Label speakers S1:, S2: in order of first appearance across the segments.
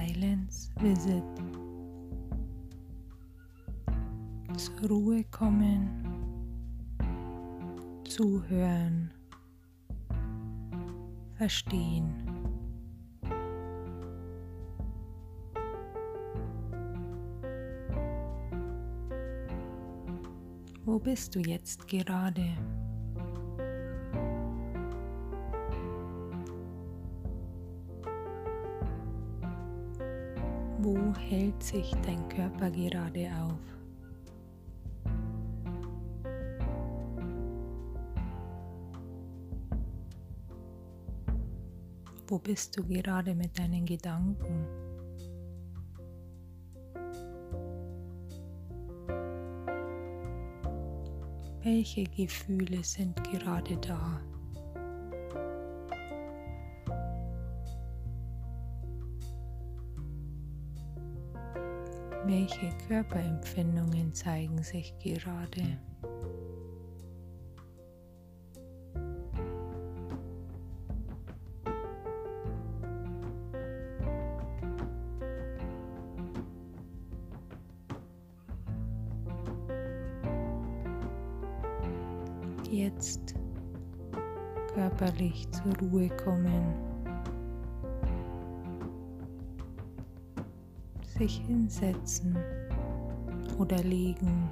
S1: Silence Visit. Zur Ruhe kommen, zuhören, verstehen. Wo bist du jetzt gerade? Hält sich dein Körper gerade auf? Wo bist du gerade mit deinen Gedanken? Welche Gefühle sind gerade da? Welche Körperempfindungen zeigen sich gerade? Jetzt körperlich zur Ruhe kommen. Sich hinsetzen oder liegen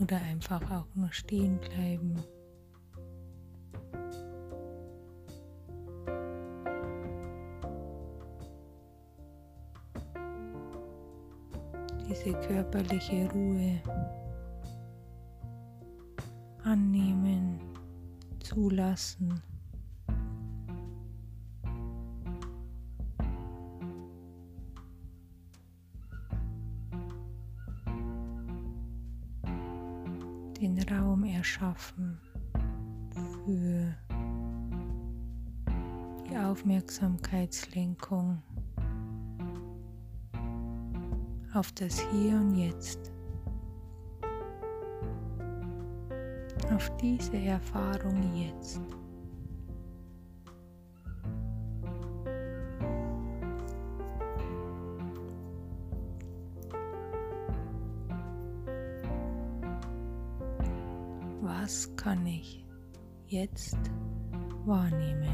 S1: oder einfach auch nur stehen bleiben. Diese körperliche Ruhe annehmen, zulassen. Raum erschaffen für die Aufmerksamkeitslenkung auf das Hier und Jetzt, auf diese Erfahrung jetzt. Jetzt wahrnehmen?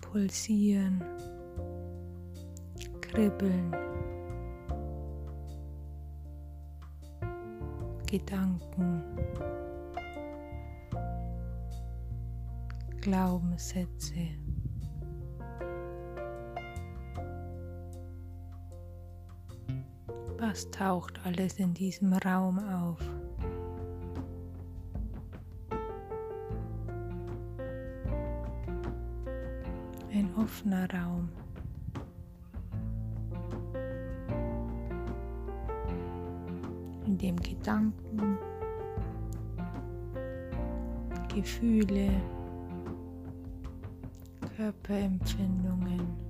S1: Pulsieren, kribbeln, Gedanken, Glaubenssätze. Was taucht alles in diesem Raum auf? Ein offener Raum. in dem Gedanken, Gefühle, Körperempfindungen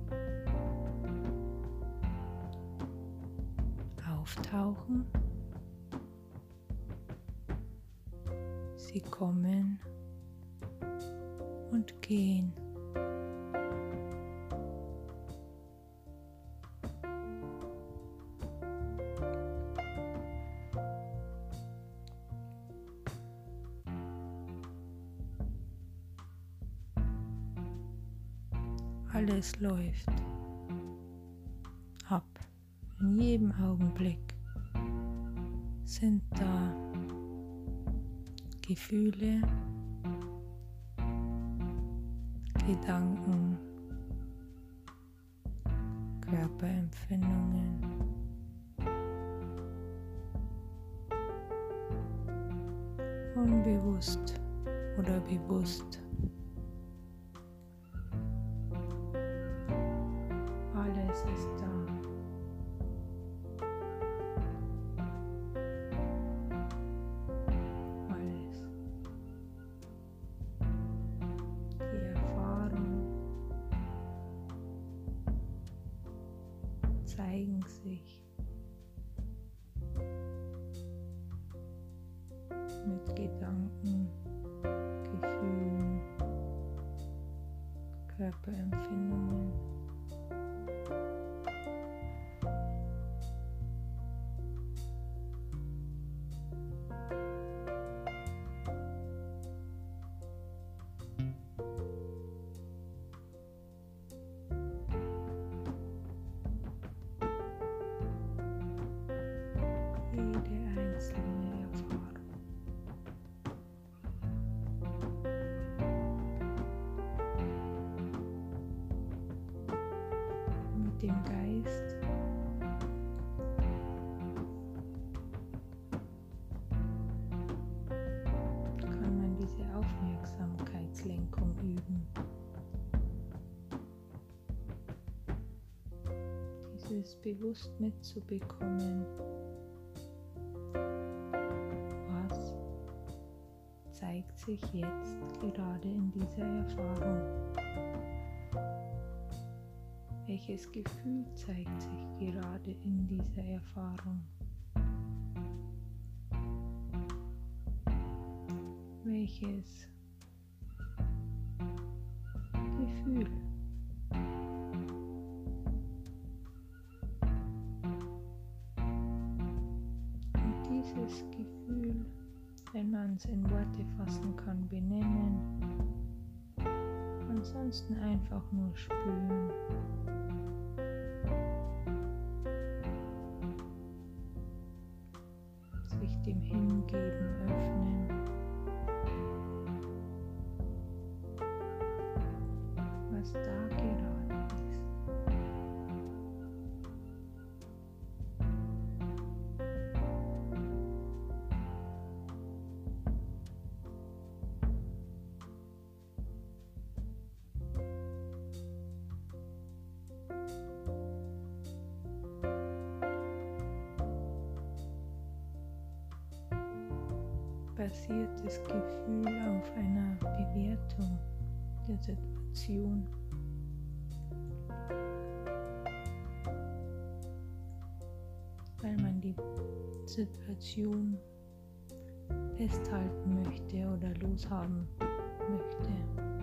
S1: auftauchen. Sie kommen und gehen. Alles läuft ab in jedem Augenblick sind da Gefühle, Gedanken, Körperempfindungen. Unbewusst oder bewusst. zeigen sich mit Gedanken, Gefühlen, Körperempfindungen. Dem Geist. Kann man diese Aufmerksamkeitslenkung üben. Dieses bewusst mitzubekommen. Was zeigt sich jetzt gerade in dieser Erfahrung? Welches Gefühl zeigt sich gerade in dieser Erfahrung? Welches Gefühl? Und dieses Gefühl, wenn man es in Worte fassen kann, benennen. Ansonsten einfach nur spüren. Dem das Gefühl auf einer Bewertung der Situation. Weil man die Situation festhalten möchte oder loshaben möchte.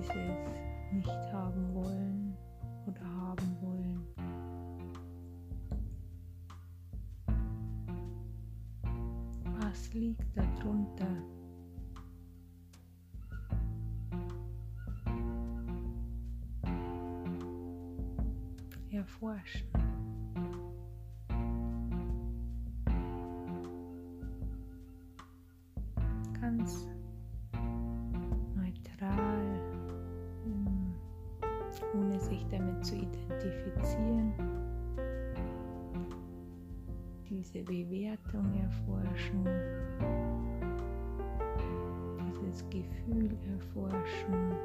S1: Dieses nicht haben wollen oder haben wollen? Was liegt darunter? Erforschen. Bewertung erforschen, dieses Gefühl erforschen.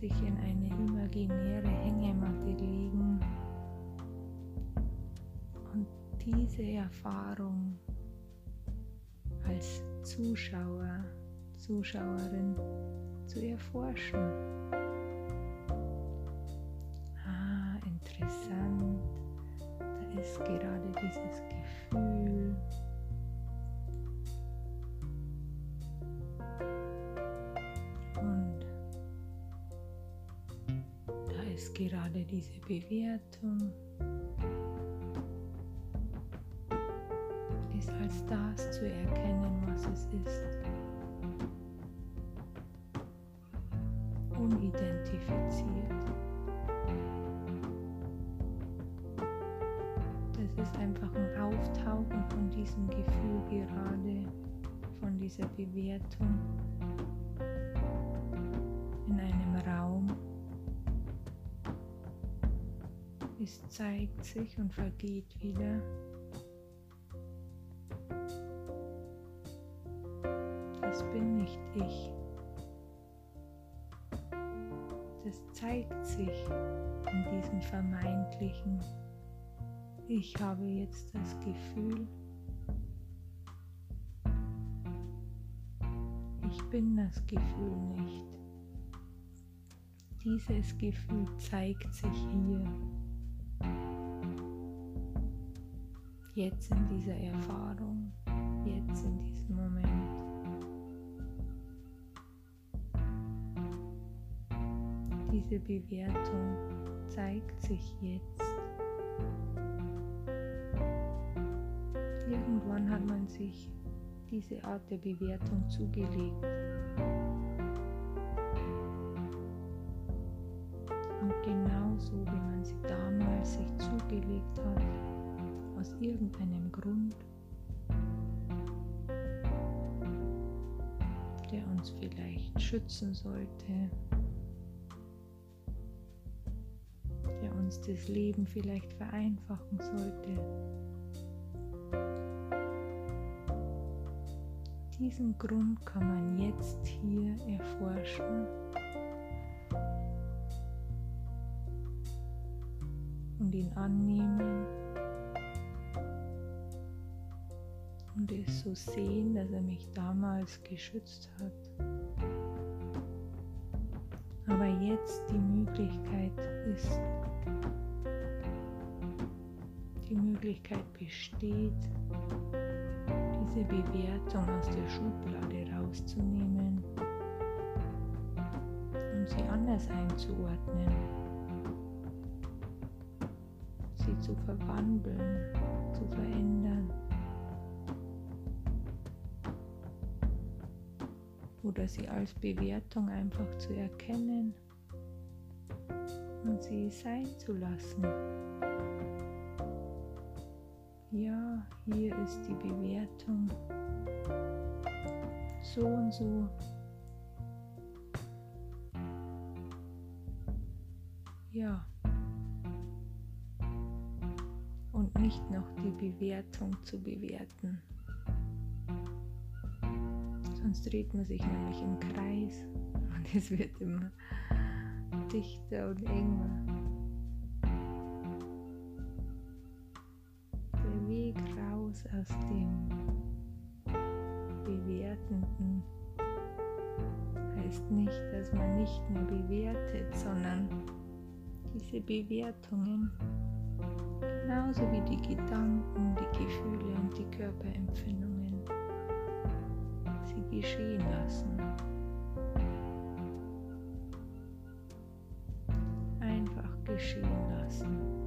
S1: sich in eine imaginäre Hängematte legen und diese Erfahrung als Zuschauer, Zuschauerin zu erforschen. Gerade dieses Gefühl. Und da ist gerade diese Bewertung. Ist als das zu erkennen, was es ist. Unidentifiziert. Ist einfach ein Auftauchen von diesem Gefühl gerade, von dieser Bewertung in einem Raum, Es zeigt sich und vergeht wieder. Das bin nicht ich. Das zeigt sich in diesem vermeintlichen. Ich habe jetzt das Gefühl, ich bin das Gefühl nicht. Dieses Gefühl zeigt sich hier. Jetzt in dieser Erfahrung, jetzt in diesem Moment. Diese Bewertung zeigt sich jetzt. Irgendwann hat man sich diese Art der Bewertung zugelegt. Und genauso wie man sie damals sich zugelegt hat, aus irgendeinem Grund, der uns vielleicht schützen sollte, der uns das Leben vielleicht vereinfachen sollte. Diesen Grund kann man jetzt hier erforschen. Und ihn annehmen und es so sehen, dass er mich damals geschützt hat. Aber jetzt die Möglichkeit ist, die Möglichkeit besteht, diese Bewertung aus der Schublade rauszunehmen und sie anders einzuordnen, sie zu verwandeln, zu verändern oder sie als Bewertung einfach zu erkennen und sie sein zu lassen. Ja, hier ist die Bewertung. So und so. Ja. Und nicht noch die Bewertung zu bewerten. Sonst dreht man sich nämlich im Kreis und es wird immer dichter und enger. Bewertenden heißt nicht, dass man nicht mehr bewertet, sondern diese Bewertungen, genauso wie die Gedanken, die Gefühle und die Körperempfindungen, sie geschehen lassen. Einfach geschehen lassen.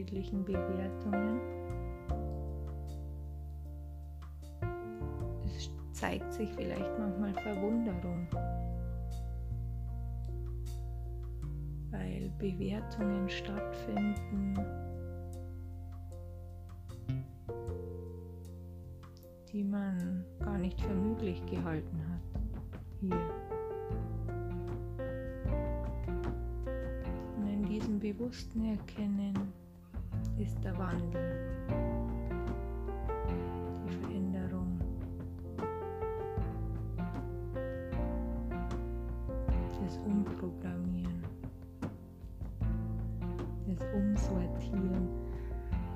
S1: Unterschiedlichen Bewertungen. Es zeigt sich vielleicht manchmal Verwunderung, weil Bewertungen stattfinden, die man gar nicht für möglich gehalten hat hier. bewussten Erkennen ist der Wandel, die Veränderung, das Umprogrammieren, das Umsortieren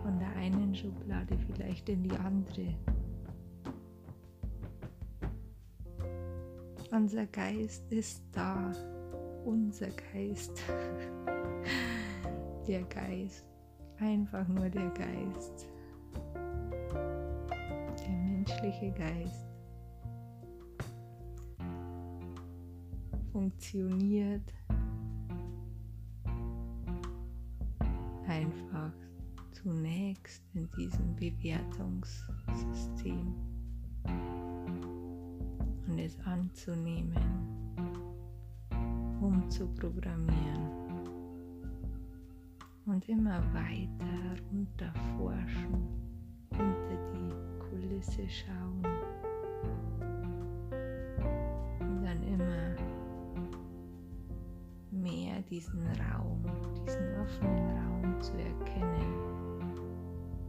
S1: von der einen Schublade vielleicht in die andere. Unser Geist ist da, unser Geist. der Geist, einfach nur der Geist, der menschliche Geist funktioniert einfach zunächst in diesem Bewertungssystem und es anzunehmen, um zu programmieren und immer weiter runterforschen hinter die Kulisse schauen und dann immer mehr diesen Raum, diesen offenen Raum zu erkennen,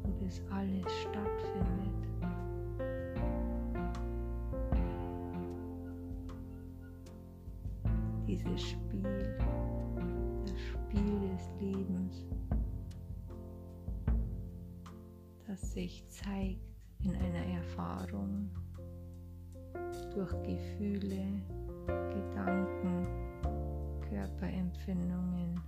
S1: wo das alles stattfindet. Dieses Erfahrung durch Gefühle, Gedanken, Körperempfindungen.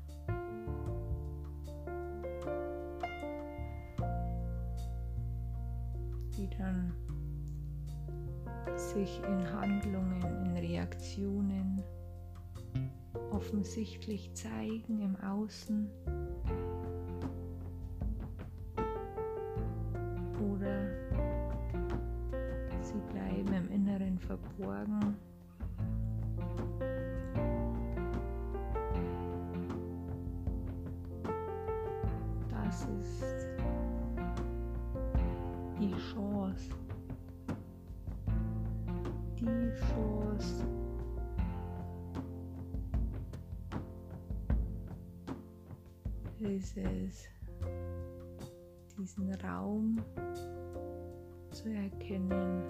S1: die dann sich in Handlungen, in Reaktionen offensichtlich zeigen im Außen dieses, diesen Raum zu erkennen,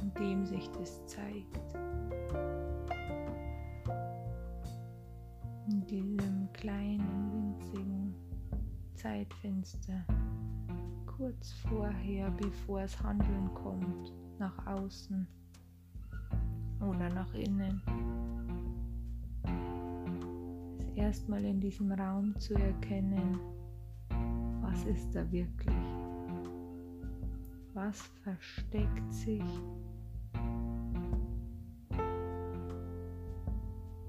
S1: in dem sich das zeigt. In diesem kleinen, winzigen Zeitfenster, kurz vorher, bevor es Handeln kommt, nach außen oder nach innen erstmal in diesem Raum zu erkennen, was ist da wirklich? Was versteckt sich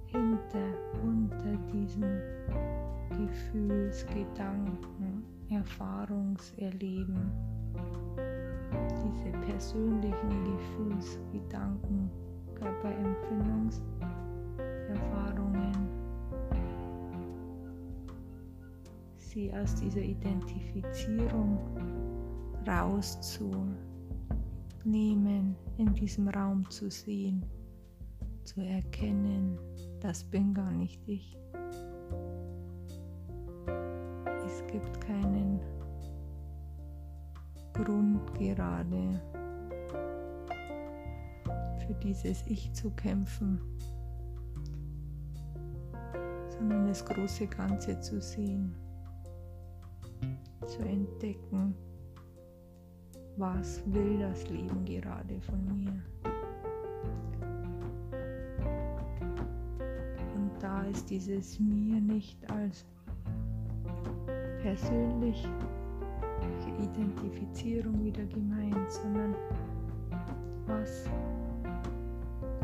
S1: hinter, unter diesen Gefühlsgedanken, Erfahrungserleben, diese persönlichen Gefühlsgedanken, Körperempfindungserfahrungen sie aus dieser Identifizierung rauszunehmen, in diesem Raum zu sehen, zu erkennen, das bin gar nicht ich. Es gibt keinen Grund gerade für dieses Ich zu kämpfen, sondern das große Ganze zu sehen zu entdecken, was will das Leben gerade von mir. Und da ist dieses mir nicht als persönliche Identifizierung wieder gemeint, sondern was,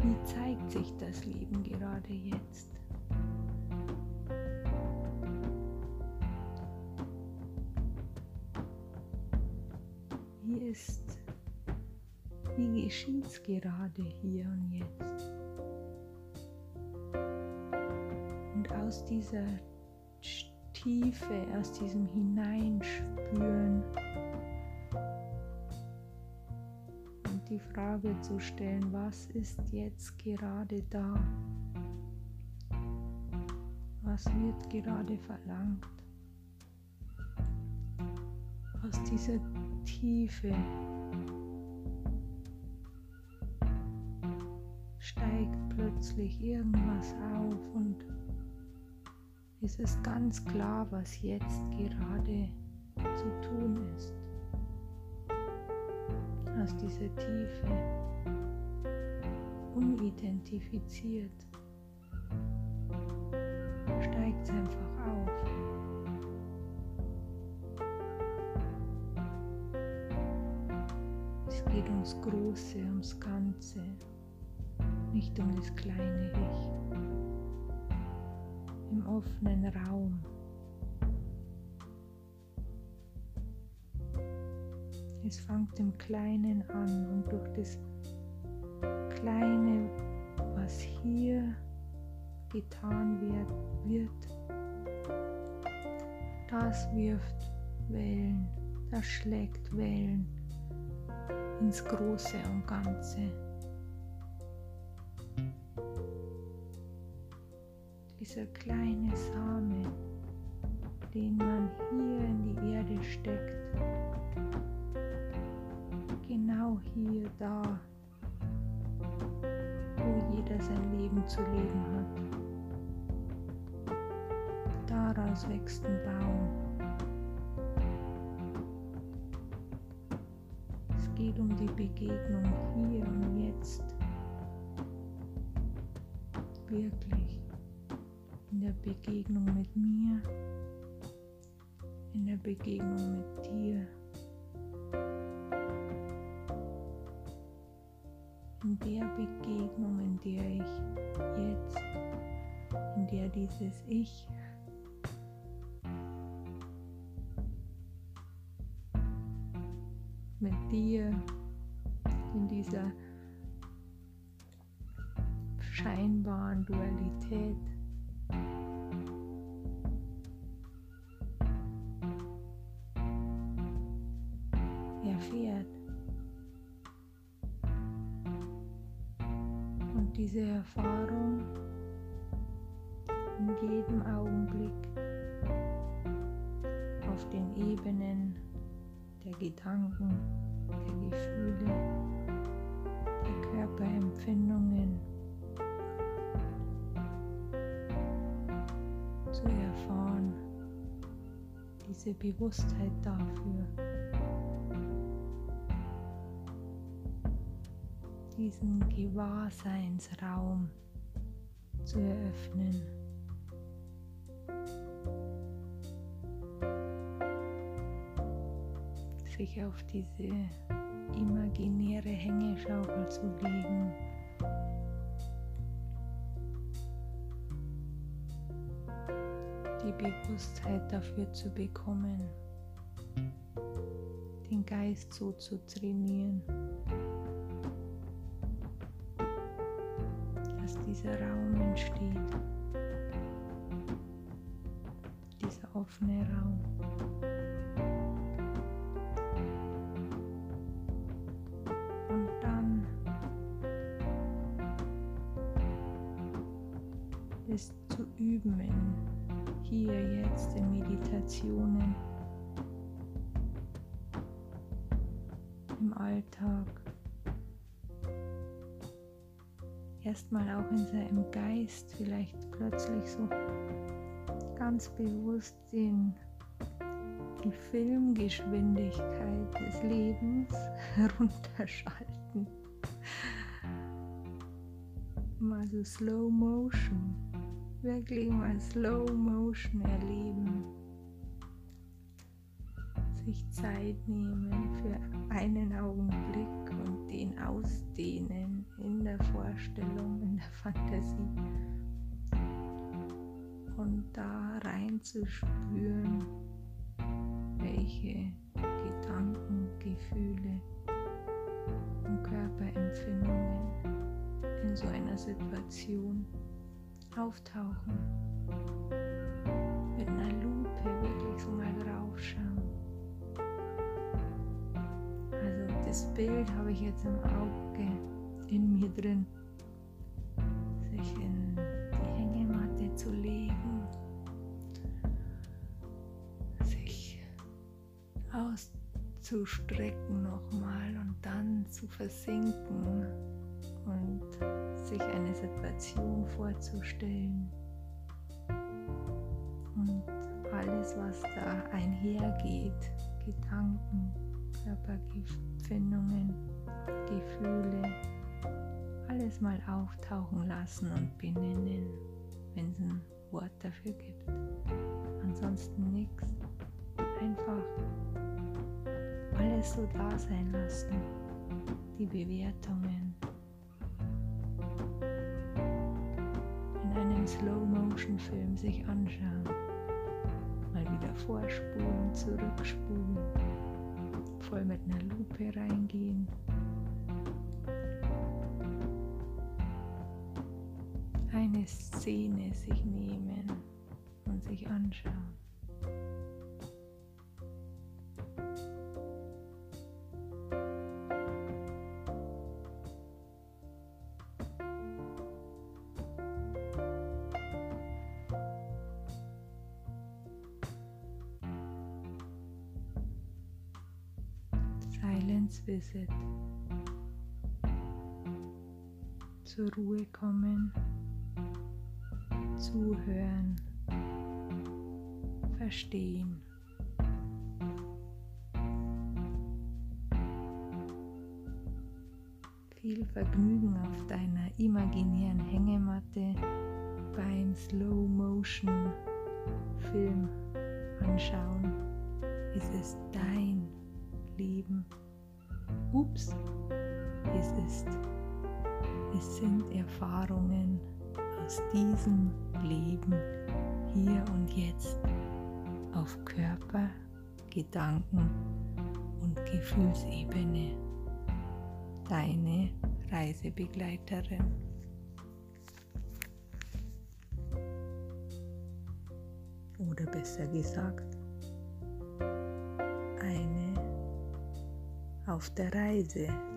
S1: wie zeigt sich das Leben gerade jetzt? Geschieht es gerade hier und jetzt. Und aus dieser Tiefe, aus diesem Hineinspüren und die Frage zu stellen, was ist jetzt gerade da? Was wird gerade verlangt? Aus dieser Tiefe steigt plötzlich irgendwas auf und es ist ganz klar, was jetzt gerade zu tun ist. Aus dieser Tiefe, unidentifiziert, steigt es einfach auf. geht ums Große, ums Ganze, nicht um das kleine Ich. Im offenen Raum. Es fängt im Kleinen an und durch das Kleine, was hier getan wird, wird das wirft Wellen, das schlägt Wellen ins Große und Ganze. Dieser kleine Samen, den man hier in die Erde steckt, genau hier, da, wo jeder sein Leben zu leben hat. Daraus wächst ein Baum. geht um die Begegnung hier und jetzt. Wirklich. In der Begegnung mit mir. In der Begegnung mit dir. In der Begegnung, in der ich jetzt, in der dieses Ich mit dir in dieser scheinbaren Dualität. Jedem Augenblick auf den Ebenen der Gedanken, der Gefühle, der Körperempfindungen zu erfahren, diese Bewusstheit dafür, diesen Gewahrseinsraum zu eröffnen. Sich auf diese imaginäre Hängeschaukel zu legen. Die Bewusstheit dafür zu bekommen, den Geist so zu trainieren, dass dieser Raum entsteht, dieser offene Raum. Üben in hier jetzt in Meditationen, im Alltag. Erstmal auch in seinem Geist vielleicht plötzlich so ganz bewusst den, die Filmgeschwindigkeit des Lebens herunterschalten. Mal so Slow Motion wirklich mal Slow Motion erleben. Sich Zeit nehmen für einen Augenblick und den ausdehnen in der Vorstellung, in der Fantasie. Und da reinzuspüren, welche Gedanken, Gefühle und Körperempfindungen in so einer Situation auftauchen. Mit einer Lupe wirklich so mal draufschauen. Also das Bild habe ich jetzt im Auge in mir drin. Sich in die Hängematte zu legen. Sich auszustrecken nochmal und dann zu versinken und sich eine Situation vorzustellen und alles, was da einhergeht, Gedanken, Körperempfindungen, Gefühle, alles mal auftauchen lassen und benennen, wenn es ein Wort dafür gibt. Ansonsten nichts. Einfach alles so da sein lassen. Die Bewertungen, Slow-Motion-Film sich anschauen. Mal wieder vorspulen, zurückspulen, voll mit einer Lupe reingehen. Eine Szene sich nehmen und sich anschauen. Visit. Zur Ruhe kommen, zuhören, verstehen. Viel Vergnügen auf deiner imaginären Hängematte beim Slow Motion Film anschauen. Es ist dein Leben. Ups, es ist. Es sind Erfahrungen aus diesem Leben hier und jetzt auf Körper, Gedanken und Gefühlsebene. Deine Reisebegleiterin. Oder besser gesagt, auf der Reise.